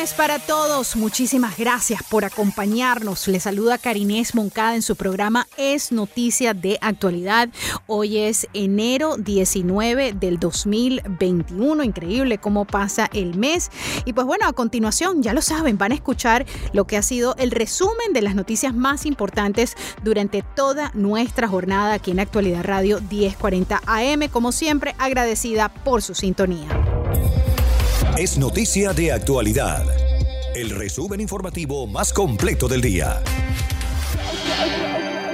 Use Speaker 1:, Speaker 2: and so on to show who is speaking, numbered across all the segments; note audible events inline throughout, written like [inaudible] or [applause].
Speaker 1: Para todos. Muchísimas gracias por acompañarnos. Les saluda Karinés Moncada en su programa Es Noticia de Actualidad. Hoy es enero 19 del 2021. Increíble cómo pasa el mes. Y pues bueno, a continuación, ya lo saben, van a escuchar lo que ha sido el resumen de las noticias más importantes durante toda nuestra jornada aquí en Actualidad Radio 1040 AM. Como siempre, agradecida por su sintonía.
Speaker 2: Es Noticia de Actualidad. El resumen informativo más completo del día.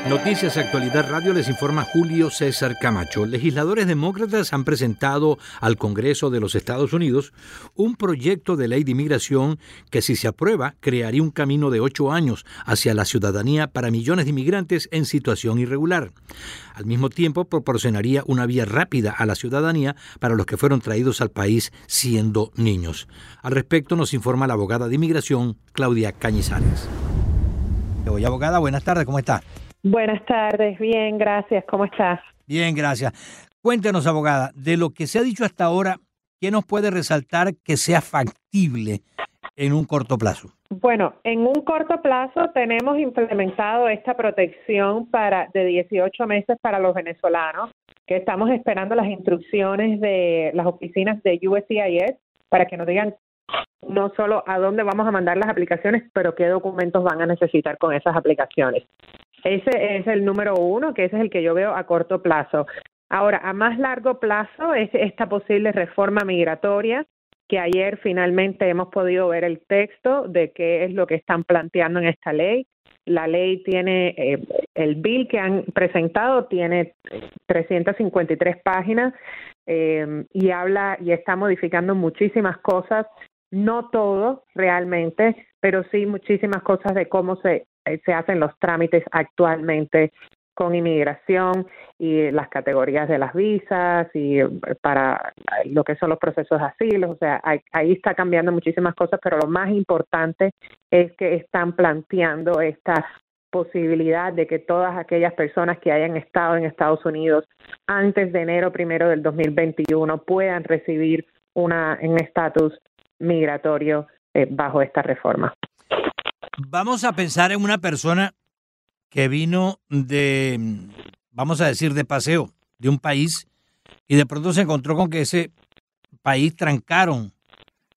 Speaker 3: Noticias Actualidad Radio les informa Julio César Camacho. Legisladores demócratas han presentado al Congreso de los Estados Unidos un proyecto de ley de inmigración que si se aprueba crearía un camino de ocho años hacia la ciudadanía para millones de inmigrantes en situación irregular. Al mismo tiempo proporcionaría una vía rápida a la ciudadanía para los que fueron traídos al país siendo niños. Al respecto nos informa la abogada de inmigración Claudia Cañizares. Oye, abogada, buenas tardes, ¿cómo está?
Speaker 4: Buenas tardes, bien, gracias. ¿Cómo estás?
Speaker 3: Bien, gracias. Cuéntenos, abogada, de lo que se ha dicho hasta ahora, ¿qué nos puede resaltar que sea factible en un corto plazo?
Speaker 4: Bueno, en un corto plazo tenemos implementado esta protección para de 18 meses para los venezolanos, que estamos esperando las instrucciones de las oficinas de USCIS para que nos digan no solo a dónde vamos a mandar las aplicaciones, pero qué documentos van a necesitar con esas aplicaciones. Ese es el número uno, que ese es el que yo veo a corto plazo. Ahora, a más largo plazo es esta posible reforma migratoria, que ayer finalmente hemos podido ver el texto de qué es lo que están planteando en esta ley. La ley tiene, eh, el bill que han presentado tiene 353 páginas eh, y habla y está modificando muchísimas cosas, no todo realmente, pero sí muchísimas cosas de cómo se se hacen los trámites actualmente con inmigración y las categorías de las visas y eh, para lo que son los procesos de asilo, o sea, ahí, está cambiando muchísimas cosas, pero lo más importante es que están planteando esta posibilidad de que todas aquellas personas que hayan estado en Estados Unidos antes de enero primero del 2021 puedan recibir una un estatus migratorio eh, bajo esta reforma.
Speaker 3: Vamos a pensar en una persona que vino de, vamos a decir, de paseo de un país y de pronto se encontró con que ese país trancaron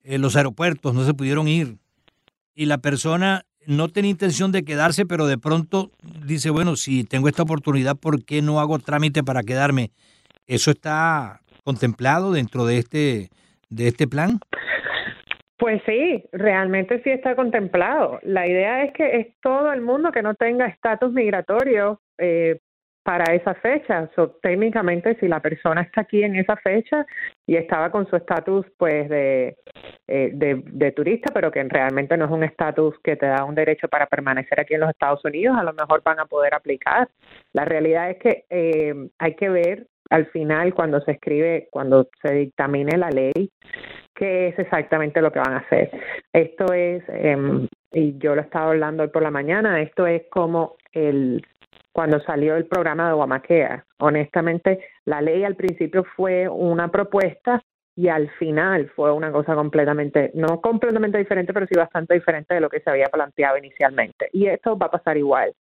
Speaker 3: eh, los aeropuertos, no se pudieron ir. Y la persona no tenía intención de quedarse, pero de pronto dice, bueno, si tengo esta oportunidad, ¿por qué no hago trámite para quedarme? ¿Eso está contemplado dentro de este, de este plan?
Speaker 4: Pues sí, realmente sí está contemplado. La idea es que es todo el mundo que no tenga estatus migratorio eh, para esa fecha. So, técnicamente, si la persona está aquí en esa fecha y estaba con su estatus pues de, eh, de, de turista, pero que realmente no es un estatus que te da un derecho para permanecer aquí en los Estados Unidos, a lo mejor van a poder aplicar. La realidad es que eh, hay que ver al final cuando se escribe, cuando se dictamine la ley, qué es exactamente lo que van a hacer. Esto es, eh, y yo lo estaba hablando hoy por la mañana, esto es como el cuando salió el programa de Obamacare. Honestamente, la ley al principio fue una propuesta y al final fue una cosa completamente, no completamente diferente, pero sí bastante diferente de lo que se había planteado inicialmente. Y esto va a pasar igual.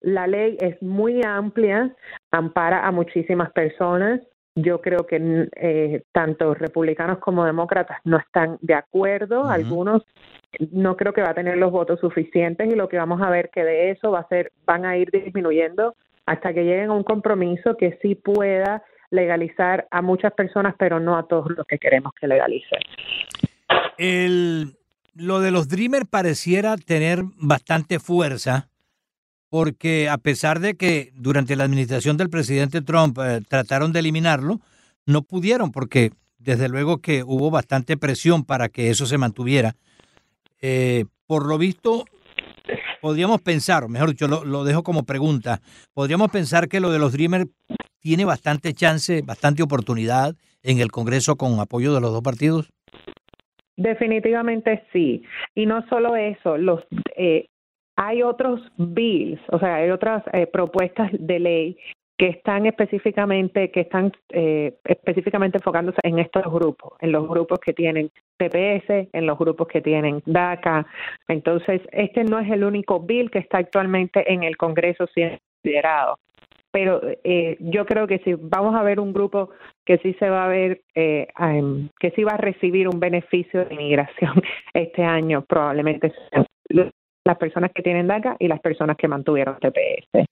Speaker 4: La ley es muy amplia, ampara a muchísimas personas. Yo creo que eh, tanto republicanos como demócratas no están de acuerdo. Algunos no creo que va a tener los votos suficientes y lo que vamos a ver que de eso va a ser, van a ir disminuyendo hasta que lleguen a un compromiso que sí pueda legalizar a muchas personas, pero no a todos los que queremos que legalicen.
Speaker 3: El lo de los Dreamers pareciera tener bastante fuerza porque a pesar de que durante la administración del presidente Trump eh, trataron de eliminarlo, no pudieron porque desde luego que hubo bastante presión para que eso se mantuviera. Eh, por lo visto, podríamos pensar, mejor dicho, lo, lo, dejo como pregunta, podríamos pensar que lo de los Dreamers tiene bastante chance, bastante oportunidad en el Congreso con apoyo de los dos partidos.
Speaker 4: Definitivamente sí. Y no solo eso, los eh, hay otros bills, o sea, hay otras eh, propuestas de ley que están específicamente que están eh, específicamente enfocándose en estos grupos, en los grupos que tienen TPS, en los grupos que tienen DACA. Entonces, este no es el único bill que está actualmente en el Congreso siendo considerado pero eh, yo creo que si vamos a ver un grupo que sí se va a ver, eh, que sí va a recibir un beneficio de inmigración [laughs] este año, probablemente las personas que tienen DACA y las personas que mantuvieron TPS.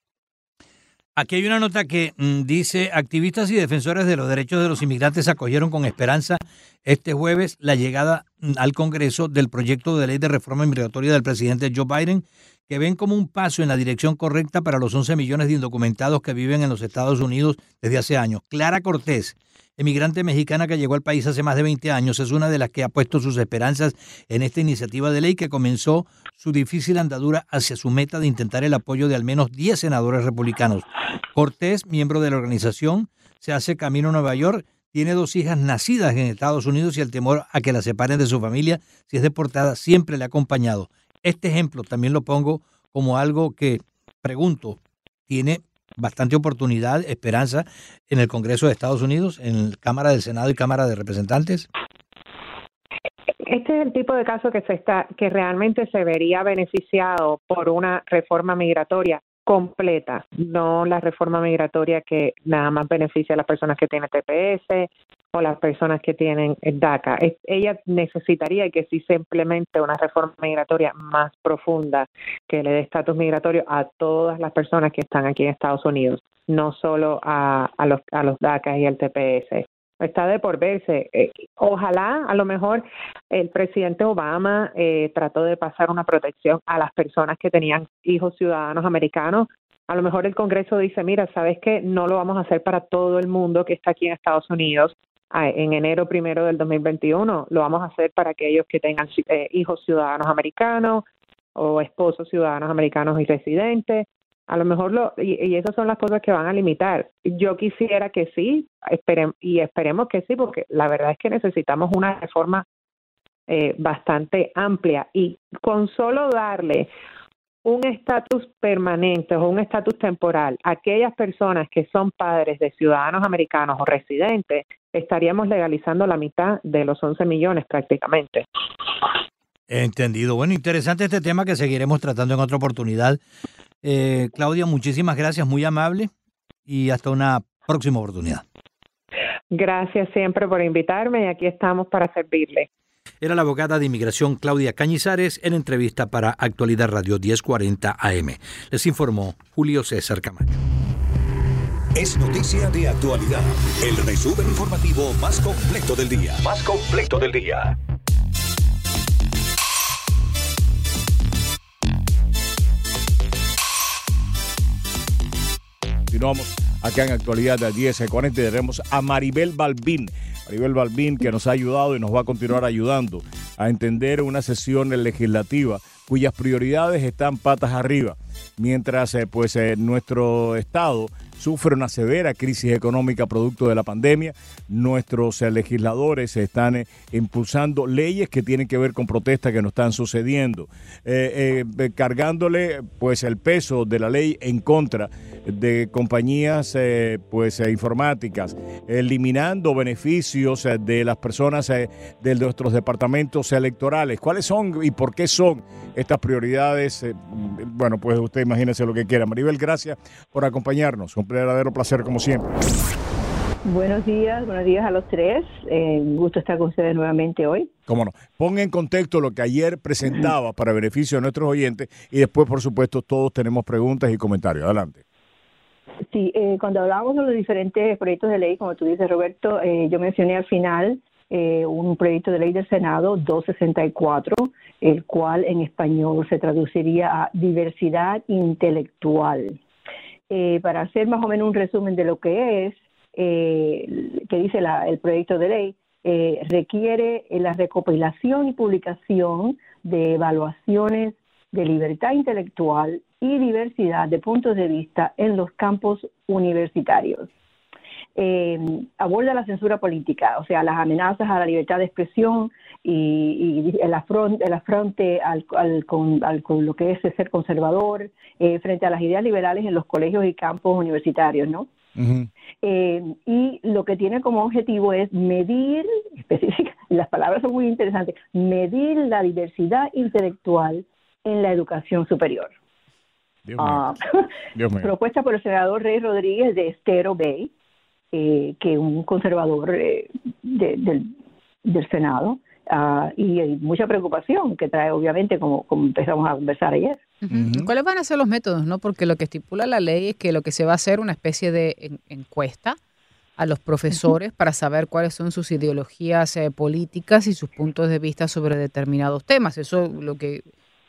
Speaker 3: Aquí hay una nota que mm, dice, activistas y defensores de los derechos de los inmigrantes acogieron con esperanza este jueves la llegada mm, al Congreso del proyecto de ley de reforma migratoria del presidente Joe Biden que ven como un paso en la dirección correcta para los 11 millones de indocumentados que viven en los Estados Unidos desde hace años. Clara Cortés, emigrante mexicana que llegó al país hace más de 20 años, es una de las que ha puesto sus esperanzas en esta iniciativa de ley que comenzó su difícil andadura hacia su meta de intentar el apoyo de al menos 10 senadores republicanos. Cortés, miembro de la organización, se hace camino a Nueva York, tiene dos hijas nacidas en Estados Unidos y el temor a que la separen de su familia si es deportada siempre le ha acompañado. Este ejemplo también lo pongo como algo que, pregunto, tiene bastante oportunidad, esperanza en el Congreso de Estados Unidos, en Cámara del Senado y Cámara de Representantes?
Speaker 4: Este es el tipo de caso que se está que realmente se vería beneficiado por una reforma migratoria completa, no la reforma migratoria que nada más beneficia a las personas que tienen TPS o las personas que tienen DACA. Ella necesitaría que sí se implemente una reforma migratoria más profunda que le dé estatus migratorio a todas las personas que están aquí en Estados Unidos, no solo a, a los, a los DACA y al TPS está de por verse. Eh, ojalá, a lo mejor, el presidente Obama eh, trató de pasar una protección a las personas que tenían hijos ciudadanos americanos. A lo mejor el Congreso dice, mira, ¿sabes qué? No lo vamos a hacer para todo el mundo que está aquí en Estados Unidos en enero primero del 2021. Lo vamos a hacer para aquellos que tengan eh, hijos ciudadanos americanos o esposos ciudadanos americanos y residentes. A lo mejor lo, y, esas son las cosas que van a limitar. Yo quisiera que sí, y esperemos que sí, porque la verdad es que necesitamos una reforma eh, bastante amplia y con solo darle un estatus permanente o un estatus temporal a aquellas personas que son padres de ciudadanos americanos o residentes, estaríamos legalizando la mitad de los 11 millones prácticamente.
Speaker 3: Entendido. Bueno, interesante este tema que seguiremos tratando en otra oportunidad. Eh, Claudia, muchísimas gracias, muy amable y hasta una próxima oportunidad.
Speaker 4: Gracias siempre por invitarme y aquí estamos para servirle.
Speaker 3: Era la abogada de inmigración Claudia Cañizares en entrevista para Actualidad Radio 1040 AM. Les informó Julio César Camacho.
Speaker 2: Es noticia de actualidad. El resumen informativo más completo del día.
Speaker 5: Más completo del día.
Speaker 6: Continuamos acá en actualidad de 10.40 y tenemos a Maribel Balbín. Maribel Balbín que nos ha ayudado y nos va a continuar ayudando a entender una sesión legislativa cuyas prioridades están patas arriba, mientras eh, pues eh, nuestro estado sufre una severa crisis económica producto de la pandemia. Nuestros eh, legisladores están eh, impulsando leyes que tienen que ver con protestas que no están sucediendo, eh, cargándole pues el peso de la ley en contra de compañías pues informáticas, eliminando beneficios de las personas de nuestros departamentos electorales. ¿Cuáles son y por qué son estas prioridades? bueno, pues usted imagínese lo que quiera. Maribel, gracias por acompañarnos verdadero placer como siempre.
Speaker 7: Buenos días, buenos días a los tres. Eh, un gusto estar con ustedes nuevamente hoy.
Speaker 6: Cómo no. Ponga en contexto lo que ayer presentaba para beneficio de nuestros oyentes y después, por supuesto, todos tenemos preguntas y comentarios. Adelante.
Speaker 7: Sí, eh, cuando hablábamos de los diferentes proyectos de ley, como tú dices, Roberto, eh, yo mencioné al final eh, un proyecto de ley del Senado 264, el cual en español se traduciría a diversidad intelectual. Eh, para hacer más o menos un resumen de lo que es, eh, que dice el proyecto de ley, requiere la recopilación y publicación de evaluaciones de libertad intelectual y diversidad de puntos de vista en los campos universitarios eh, aborda la censura política, o sea, las amenazas a la libertad de expresión y, el, afronte, el afronte al, con, lo que es ser conservador eh, frente a las ideas liberales en los colegios y campos universitarios, ¿no? Eh, y lo que tiene como objetivo es medir, [laughs] específica, las palabras son muy interesantes, medir la diversidad intelectual en la educación superior. Ah, [laughs] propuesta por el senador Rey Rodríguez de Estero Bay, eh, que un conservador eh, del, Senado. Ah, y hay mucha preocupación que trae, obviamente, como, como empezamos a conversar ayer.
Speaker 1: ¿Cuáles van a ser los métodos? no Porque lo que estipula la ley es que lo que se va a hacer una especie de encuesta a los profesores para saber cuáles son sus ideologías eh, políticas y sus puntos de vista sobre determinados temas. Eso lo que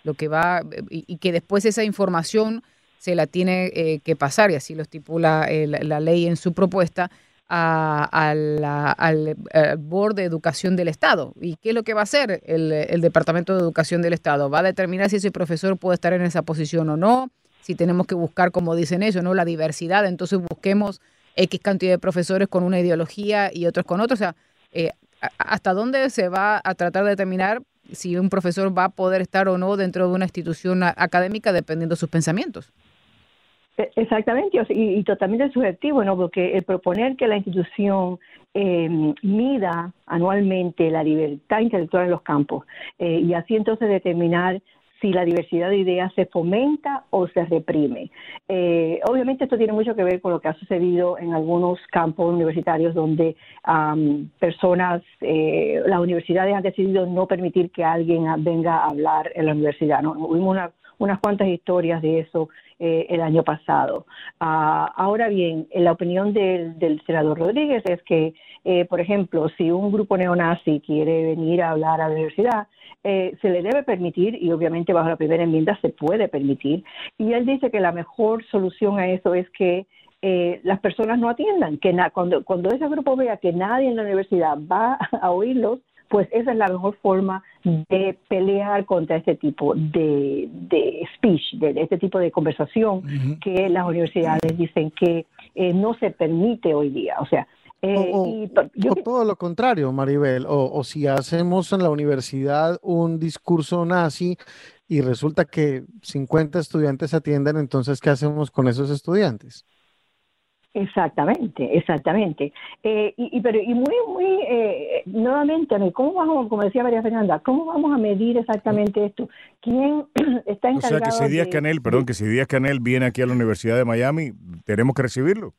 Speaker 1: lo que va y que después esa información se la tiene eh, que pasar, y así lo estipula eh, la ley en su propuesta, al, al, Board de Educación del Estado. ¿Y qué es lo que va a hacer el, Departamento de Educación del Estado? Va a determinar si ese profesor puede estar en esa posición o no, si tenemos que buscar, como dicen ellos, ¿no? la diversidad, entonces busquemos X cantidad de profesores con una ideología y otros con otra. O sea, eh, ¿hasta dónde se va a tratar de determinar si un profesor va a poder estar o no dentro de una institución académica dependiendo de sus pensamientos?
Speaker 7: E, exactamente, y, totalmente subjetivo, ¿no? Porque el proponer que la institución eh, mida anualmente la libertad intelectual en los campos eh, y así entonces determinar si la diversidad de ideas se fomenta o se reprime. Eh, obviamente esto tiene mucho que ver con lo que ha sucedido en algunos campos universitarios donde personas, eh, las universidades han decidido no permitir que alguien venga a hablar en la universidad. ¿no? Hubo unas cuantas historias de eso eh, el año pasado. Ah, ahora bien, en la opinión del, senador Rodríguez es que, eh, por ejemplo, si un grupo neonazi quiere venir a hablar a la universidad, eh, se le debe permitir, y obviamente bajo la primera enmienda se puede permitir, y él dice que la mejor solución a eso es que las personas no atiendan, que cuando, cuando ese grupo vea que nadie en la universidad va [laughs] a oírlos, pues esa es la mejor forma de pelear contra este tipo de, speech, de, este tipo de conversación que las universidades dicen que eh, no se permite hoy día. O sea,
Speaker 8: eh, o, todo lo contrario, Maribel, o, si hacemos en la universidad un discurso nazi y resulta que 50 estudiantes atienden, entonces, ¿qué hacemos con esos estudiantes?
Speaker 7: Exactamente, exactamente. Eh, y, pero, y muy, muy, eh, nuevamente, ¿cómo vamos, como decía María Fernanda, cómo vamos a medir exactamente esto? ¿Quién [clears throat] está encargado?
Speaker 6: O sea, que si Díaz Canel, perdón, que si Díaz Canel viene aquí a la Universidad de Miami, tenemos que recibirlo.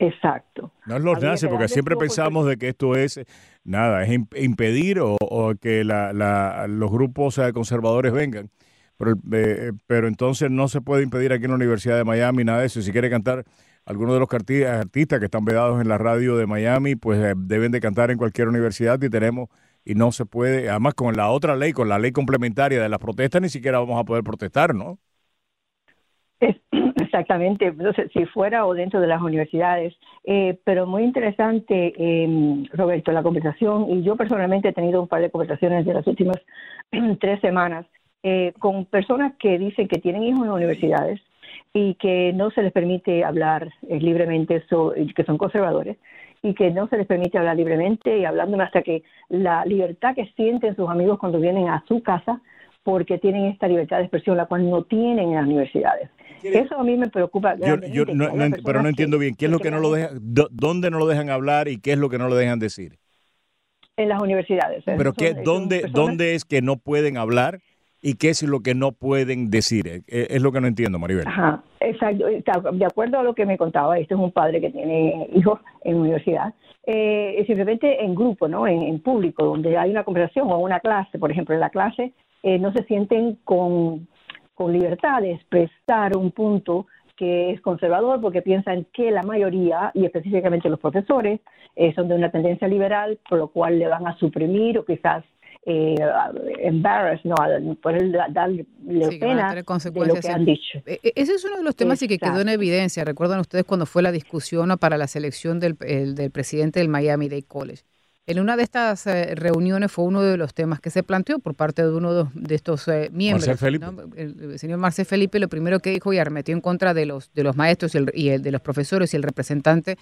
Speaker 7: Exacto.
Speaker 6: No es los nazis, porque siempre pensamos de que esto es, nada, es impedir o, que la, los grupos conservadores vengan. Pero, eh, pero entonces no se puede impedir aquí en la Universidad de Miami nada de eso. Si quiere cantar algunos de los artistas que están vedados en la radio de Miami, pues eh, deben de cantar en cualquier universidad y tenemos, y no se puede, además con la otra ley, con la ley complementaria de las protestas, ni siquiera vamos a poder protestar, ¿no? [clears throat]
Speaker 7: Exactamente, Entonces, si fuera o dentro de las universidades, eh, pero muy interesante, eh, Roberto, la conversación, y yo personalmente he tenido un par de conversaciones de las últimas [clears throat] tres semanas eh, con personas que dicen que tienen hijos en universidades y que no se les permite hablar eh, libremente, que son conservadores, y que no se les permite hablar libremente y hablando hasta que la libertad que sienten sus amigos cuando vienen a su casa, porque tienen esta libertad de expresión, la cual no tienen en las universidades. Eso a mí me preocupa.
Speaker 6: Yo, pero no entiendo bien, ¿qué es lo que, no lo dejan, dónde no lo dejan hablar y qué es lo que no lo dejan decir?
Speaker 7: En las universidades.
Speaker 6: ¿Pero qué, dónde, dónde es que no pueden hablar? Y qué es lo que no pueden decir. Eh, eh, es lo que no entiendo, Maribel.
Speaker 7: Ajá, exacto. De acuerdo a lo que me contaba, este es un padre que tiene hijos en universidad, eh, simplemente en grupo, ¿no? En, público, donde hay una conversación o una clase, por ejemplo, en la clase, no se sienten con, con libertad de expresar un punto que es conservador porque piensan que la mayoría, y específicamente los profesores, eh, son de una tendencia liberal, por lo cual le van a suprimir o quizás eh, embarrass, no, poder darle pena de lo que han dicho. E,
Speaker 1: e, ese es uno de los temas y que quedó en evidencia. Recuerdan ustedes cuando fue la discusión para la selección del, del presidente del Miami Dade College. En una de estas eh, reuniones fue uno de los temas que se planteó por parte de uno de, estos eh, miembros. El, señor Marcel Felipe lo primero que dijo y arremetió en contra de los, de los maestros y, el, de los profesores y el representante,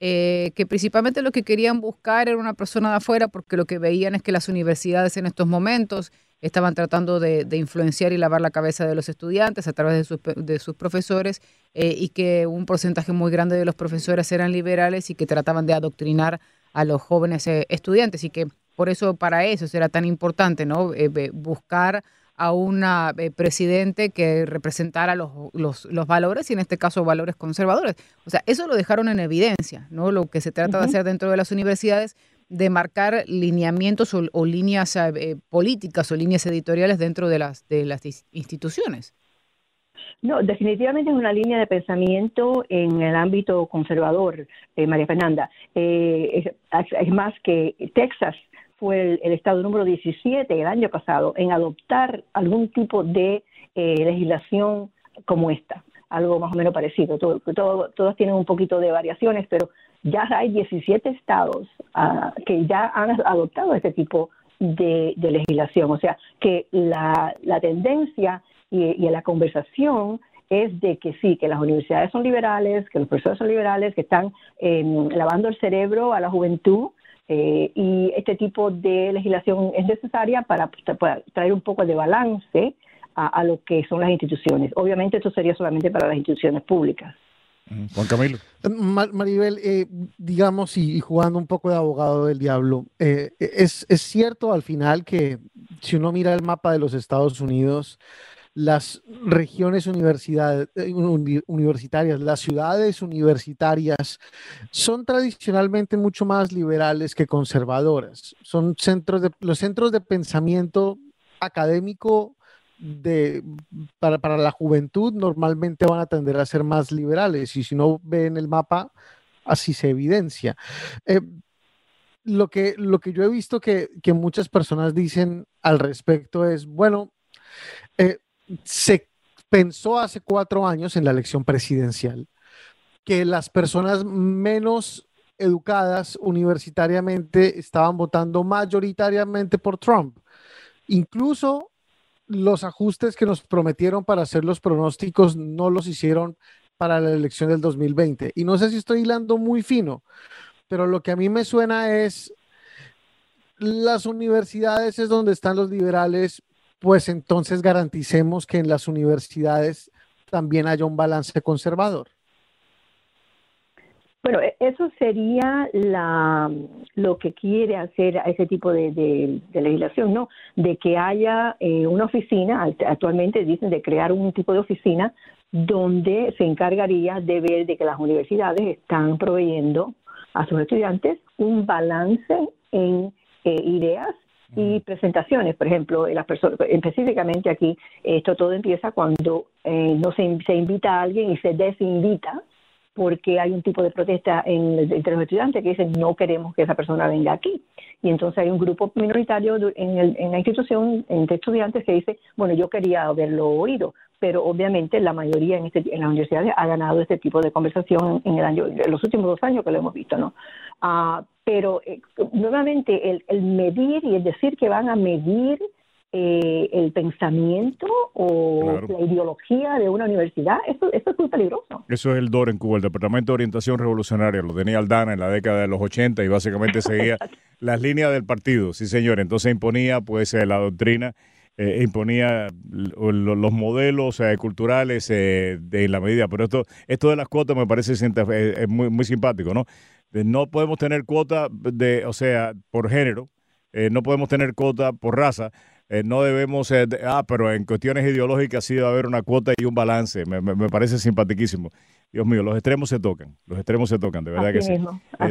Speaker 1: eh, que principalmente lo que querían buscar era una persona de afuera porque lo que veían es que las universidades en estos momentos estaban tratando de, influenciar y lavar la cabeza de los estudiantes a través de sus, profesores y que un porcentaje muy grande de los profesores eran liberales y que trataban de adoctrinar a los jóvenes eh, estudiantes y que por eso para eso será tan importante no eh, buscar a un eh, presidente que representara los, los, los, valores y en este caso valores conservadores. O sea, eso lo dejaron en evidencia, ¿no? Lo que se trata de hacer dentro de las universidades, de marcar lineamientos o, líneas políticas o líneas editoriales dentro de las, de las instituciones.
Speaker 7: No, definitivamente es una línea de pensamiento en el ámbito conservador, eh, María Fernanda. Eh, es, más que Texas fue el, estado número 17 el año pasado en adoptar algún tipo de eh, legislación como esta, algo más o menos parecido. Todo, todos tienen un poquito de variaciones, pero ya hay 17 estados ah, que ya han adoptado este tipo de, legislación. O sea, que la, la tendencia y, la conversación es de que sí, que las universidades son liberales, que los profesores son liberales, que están em, lavando el cerebro a la juventud eh, y este tipo de legislación es necesaria para, traer un poco de balance a, lo que son las instituciones. Obviamente esto sería solamente para las instituciones públicas.
Speaker 6: Juan Camilo.
Speaker 8: Maribel, eh, digamos, y, jugando un poco de abogado del diablo, eh, es, es cierto al final que si uno mira el mapa de los Estados Unidos, las regiones eh, universitarias, las ciudades universitarias son tradicionalmente mucho más liberales que conservadoras. Son centros de, los centros de pensamiento académico de, para, la juventud normalmente van a tender a ser más liberales y si no ven el mapa, así se evidencia. Eh, lo, que, lo que yo he visto que, que muchas personas dicen al respecto es, bueno, se pensó hace cuatro años en la elección presidencial que las personas menos educadas universitariamente estaban votando mayoritariamente por Trump. Incluso los ajustes que nos prometieron para hacer los pronósticos no los hicieron para la elección del 2020. Y no sé si estoy hilando muy fino, pero lo que a mí me suena es las universidades es donde están los liberales, pues entonces garanticemos que en las universidades también haya un balance conservador.
Speaker 7: Bueno, e-, eso sería la, lo que quiere hacer a ese tipo de, legislación, ¿no? De que haya eh, una oficina, actualmente dicen de crear un tipo de oficina donde se encargaría de ver de que las universidades están proveyendo a sus estudiantes un balance en eh, ideas y presentaciones, por ejemplo, las personas, específicamente aquí, esto todo empieza cuando eh, no se, se invita a alguien y se desinvita porque hay un tipo de protesta entre los estudiantes que dicen no queremos que esa persona venga aquí. Y entonces hay un grupo minoritario en, el, en la institución entre estudiantes que dice, bueno, yo quería haberlo oído, pero obviamente la mayoría en, este, en las universidades ha ganado este tipo de conversación en el año, en los últimos dos años que lo hemos visto, ¿no? Ah, pero eh, nuevamente el, medir y el decir que van a medir eh, el pensamiento o la ideología de una universidad, eso, eso, es muy peligroso.
Speaker 6: Eso es el DOR en Cuba, el Departamento de Orientación Revolucionaria, lo tenía Aldana en la década de los 80 y básicamente seguía [laughs] las líneas del partido, sí señor, entonces imponía pues eh, la doctrina. imponía los modelos culturales de la medida. Pero esto, esto de las cuotas me parece es muy, muy simpático, ¿no? No podemos tener cuota de, o sea, por género, eh, no podemos tener cuota por raza, eh, no debemos, eh, ah, pero en cuestiones ideológicas sí debe haber una cuota y un balance. Me, me, parece simpaticísimo. Dios mío, los extremos se tocan, los extremos se tocan, de verdad que sí.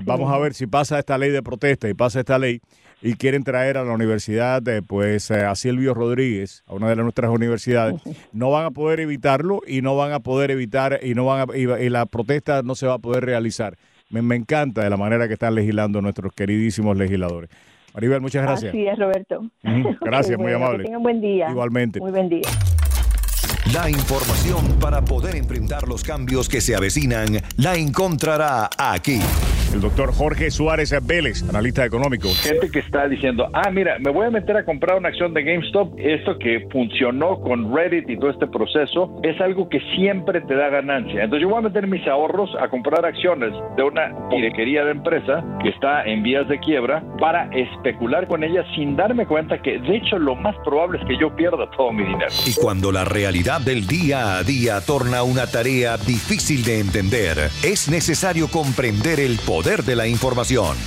Speaker 6: Vamos a ver si pasa esta ley de protesta y pasa esta ley y quieren traer a la universidad, pues a Silvio Rodríguez, a una de nuestras universidades, no van a poder evitarlo y no van a poder evitar y no van a, y, la protesta no se va a poder realizar. Me, me encanta de la manera que están legislando nuestros queridísimos legisladores. Maribel, muchas gracias.
Speaker 7: Así es, Roberto. [laughs]
Speaker 6: Gracias, muy amable.
Speaker 7: Que tengan buen día.
Speaker 6: Igualmente.
Speaker 7: Muy buen día.
Speaker 2: La información para poder enfrentar los cambios que se avecinan la encontrará aquí.
Speaker 6: El doctor Jorge Suárez Vélez, analista económico.
Speaker 9: Gente que está diciendo, ah, mira, me voy a meter a comprar una acción de GameStop. Esto que funcionó con Reddit y todo este proceso es algo que siempre te da ganancia. Entonces yo voy a meter mis ahorros a comprar acciones de una pirequería de empresa que está en vías de quiebra para especular con ella sin darme cuenta que de hecho lo más probable es que yo pierda todo mi dinero.
Speaker 2: Y cuando la realidad del día a día torna una tarea difícil de entender, es necesario comprender el poder poder de la información.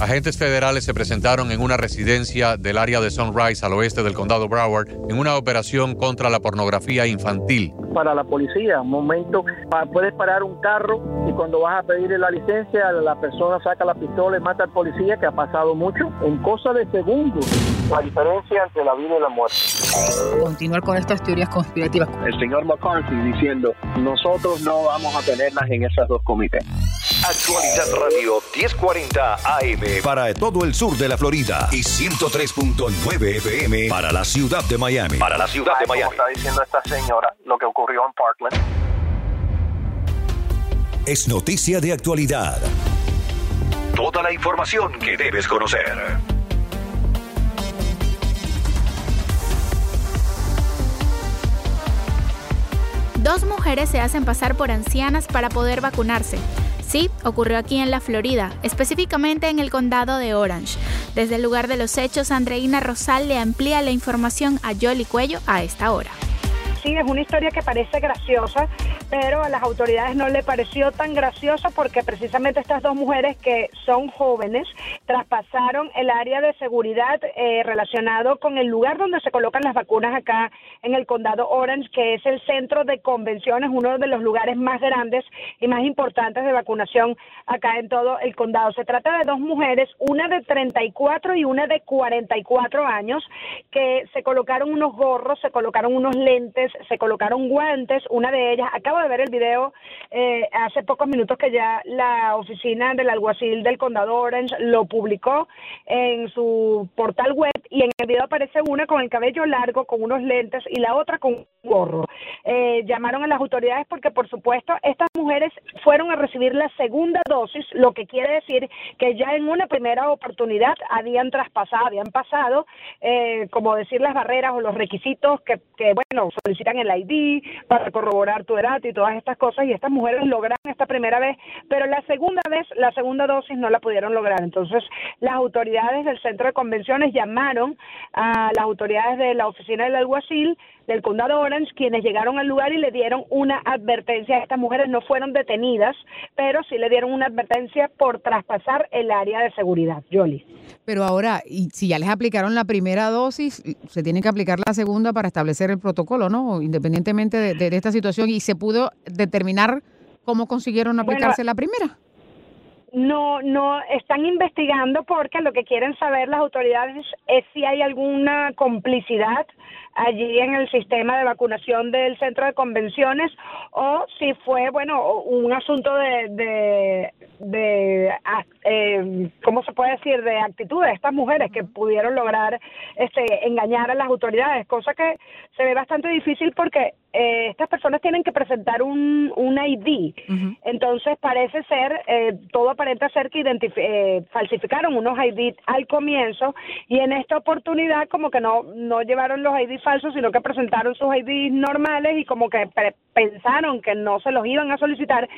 Speaker 10: Agentes federales se presentaron en una residencia del área de Sunrise al oeste del condado Broward en una operación contra la pornografía infantil.
Speaker 11: Para la policía, un momento, puedes parar un carro y cuando vas a pedirle la licencia, la persona saca la pistola y mata al policía, que ha pasado mucho, en cosa de segundos. La diferencia entre la vida y la muerte.
Speaker 12: Continuar con estas teorías conspirativas.
Speaker 13: El señor McCarthy diciendo, nosotros no vamos a tenerlas en esas dos comités.
Speaker 2: Actualidad Radio 1040 AM para todo el sur de la Florida y 103.9 FM para la ciudad de Miami. Para la ciudad de Miami.
Speaker 11: está diciendo esta señora lo que ocurrió en Parkland.
Speaker 2: Es noticia de actualidad. Toda la información que debes conocer.
Speaker 1: Dos mujeres se hacen pasar por ancianas para poder vacunarse. Sí, ocurrió aquí en la Florida, específicamente en el condado de Orange. Desde el lugar de los hechos, Andreina Rosal le amplía la información a Yoli Cuello a esta hora
Speaker 14: sí, es una historia que parece graciosa, pero a las autoridades no le pareció tan graciosa porque precisamente estas dos mujeres que son jóvenes traspasaron el área de seguridad eh, relacionado con el lugar donde se colocan las vacunas acá en el condado Orange, que es el centro de convenciones, uno de los lugares más grandes y más importantes de vacunación acá en todo el condado. Se trata de dos mujeres, una de 34 y una de 44 años, que se colocaron unos gorros, se colocaron unos lentes, se colocaron guantes, una de ellas, acabo de ver el video eh, hace pocos minutos que ya la oficina del alguacil del condado Orange lo publicó en su portal web y en el video aparece una con el cabello largo, con unos lentes y la otra con un gorro. Eh, llamaron a las autoridades porque por supuesto estas mujeres fueron a recibir la segunda dosis, lo que quiere decir que ya en una primera oportunidad habían traspasado, habían pasado, eh, como decir, las barreras o los requisitos que, que bueno, el ID para corroborar tu edad y todas estas cosas y estas mujeres lograron esta primera vez, pero la segunda vez, la segunda dosis no la pudieron lograr. Entonces, las autoridades del centro de convenciones llamaron a las autoridades de la oficina del alguacil del condado Orange, quienes llegaron al lugar y le dieron una advertencia. Estas mujeres no fueron detenidas, pero sí le dieron una advertencia por traspasar el área de seguridad.
Speaker 12: Pero ahora, y si ya les aplicaron la primera dosis, se tiene que aplicar la segunda para establecer el protocolo, ¿no? Independientemente de, esta situación, y se pudo determinar cómo consiguieron aplicarse la primera
Speaker 14: no no están investigando porque lo que quieren saber las autoridades es si hay alguna complicidad allí en el sistema de vacunación del centro de convenciones o si fue, bueno, un asunto de, de, de eh, ¿cómo se puede decir?, de actitud de estas mujeres que pudieron lograr este, engañar a las autoridades, cosa que se ve bastante difícil porque eh, estas personas tienen que presentar un, un ID. Entonces parece ser, eh, todo aparenta ser que eh, falsificaron unos ID al comienzo y en esta oportunidad como que no, no llevaron los ID falsos, sino que presentaron sus ID normales y como que pensaron que no se los iban a solicitar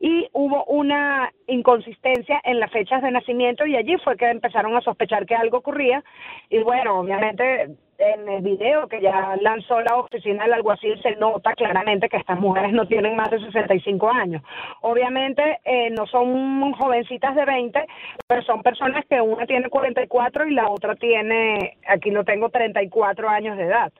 Speaker 14: y hubo una inconsistencia en las fechas de nacimiento y allí fue que empezaron a sospechar que algo ocurría y bueno, obviamente en el video que ya lanzó la oficina del alguacil se nota claramente que estas mujeres no tienen más de 65 años. Obviamente eh, no son jovencitas de 20, pero son personas que una tiene 44 y la otra tiene, aquí lo tengo, 34 años de edad.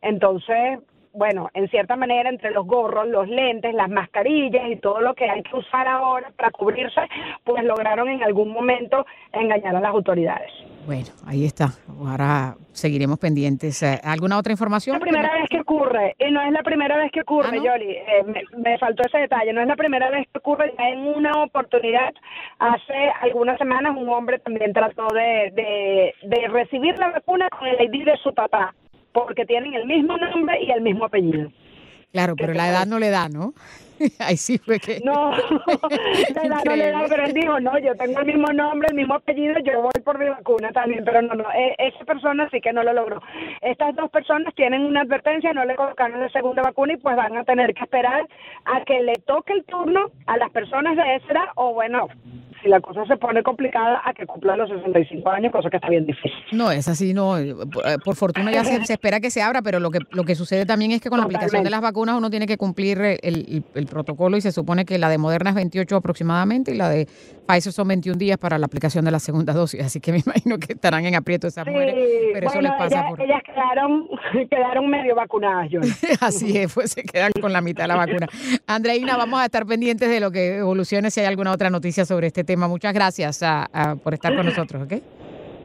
Speaker 14: Entonces, bueno, en cierta manera, entre los gorros, los lentes, las mascarillas y todo lo que hay que usar ahora para cubrirse, pues lograron en algún momento engañar a las autoridades.
Speaker 1: Bueno, ahí está. Ahora seguiremos pendientes. Eh, ¿Alguna otra información?
Speaker 14: Es la primera vez que ocurre, y no es la primera vez que ocurre,
Speaker 1: ¿Ah,
Speaker 14: Yoli. Eh, me, me faltó ese detalle. No es la primera vez que ocurre. Ya en una oportunidad, hace algunas semanas, un hombre también trató de, de, de recibir la vacuna con el ID de su papá porque tienen el mismo nombre y el mismo apellido.
Speaker 1: Claro, pero la edad no le da, ¿no? [laughs] Ahí sí fue que...
Speaker 14: No, [laughs] [laughs] no le da, pero él dijo, no, yo tengo el mismo nombre, el mismo apellido, yo voy por mi vacuna también, pero no, no, e- esa persona sí que no lo logró. Estas dos personas tienen una advertencia, no le colocaron la segunda vacuna y pues van a tener que esperar a que le toque el turno a las personas de esa edad o bueno, si la cosa se pone complicada, a que cumplan los 65 años, cosa que está bien difícil.
Speaker 1: No, es así, no. eh, Por, eh, por fortuna ya se, se espera que se abra, pero lo que, lo que sucede también es que con la aplicación de las vacunas uno tiene que cumplir el, el- el protocolo y se supone que la de Moderna es 28 aproximadamente y la de Pfizer son 21 días para la aplicación de la segunda [laughs] dosis. Así que me imagino que estarán en aprieto esas mujeres, pero eso
Speaker 14: bueno,
Speaker 1: les pasa
Speaker 14: ellas,
Speaker 1: por...
Speaker 14: ellas quedaron, [laughs] quedaron medio vacunadas, yo. [laughs]
Speaker 1: Así es, pues se quedan con la mitad de la vacuna. Andreina, vamos a estar pendientes de lo que evolucione, si hay alguna otra noticia sobre este tema. Muchas gracias ah, ah, por estar con nosotros, ¿ok?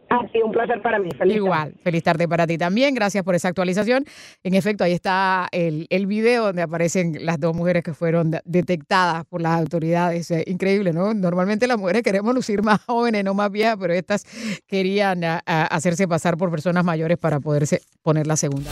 Speaker 14: Ha sido un placer para mí. Feliz
Speaker 1: Igual, feliz tarde para ti también. Gracias por esa actualización. En efecto, ahí está el, el video donde aparecen las dos mujeres que fueron de- detectadas por las autoridades. Eh, increíble, ¿no? Normalmente las mujeres queremos lucir más jóvenes, no más viejas, pero estas querían ah, ah, hacerse pasar por personas mayores para poderse poner la segunda.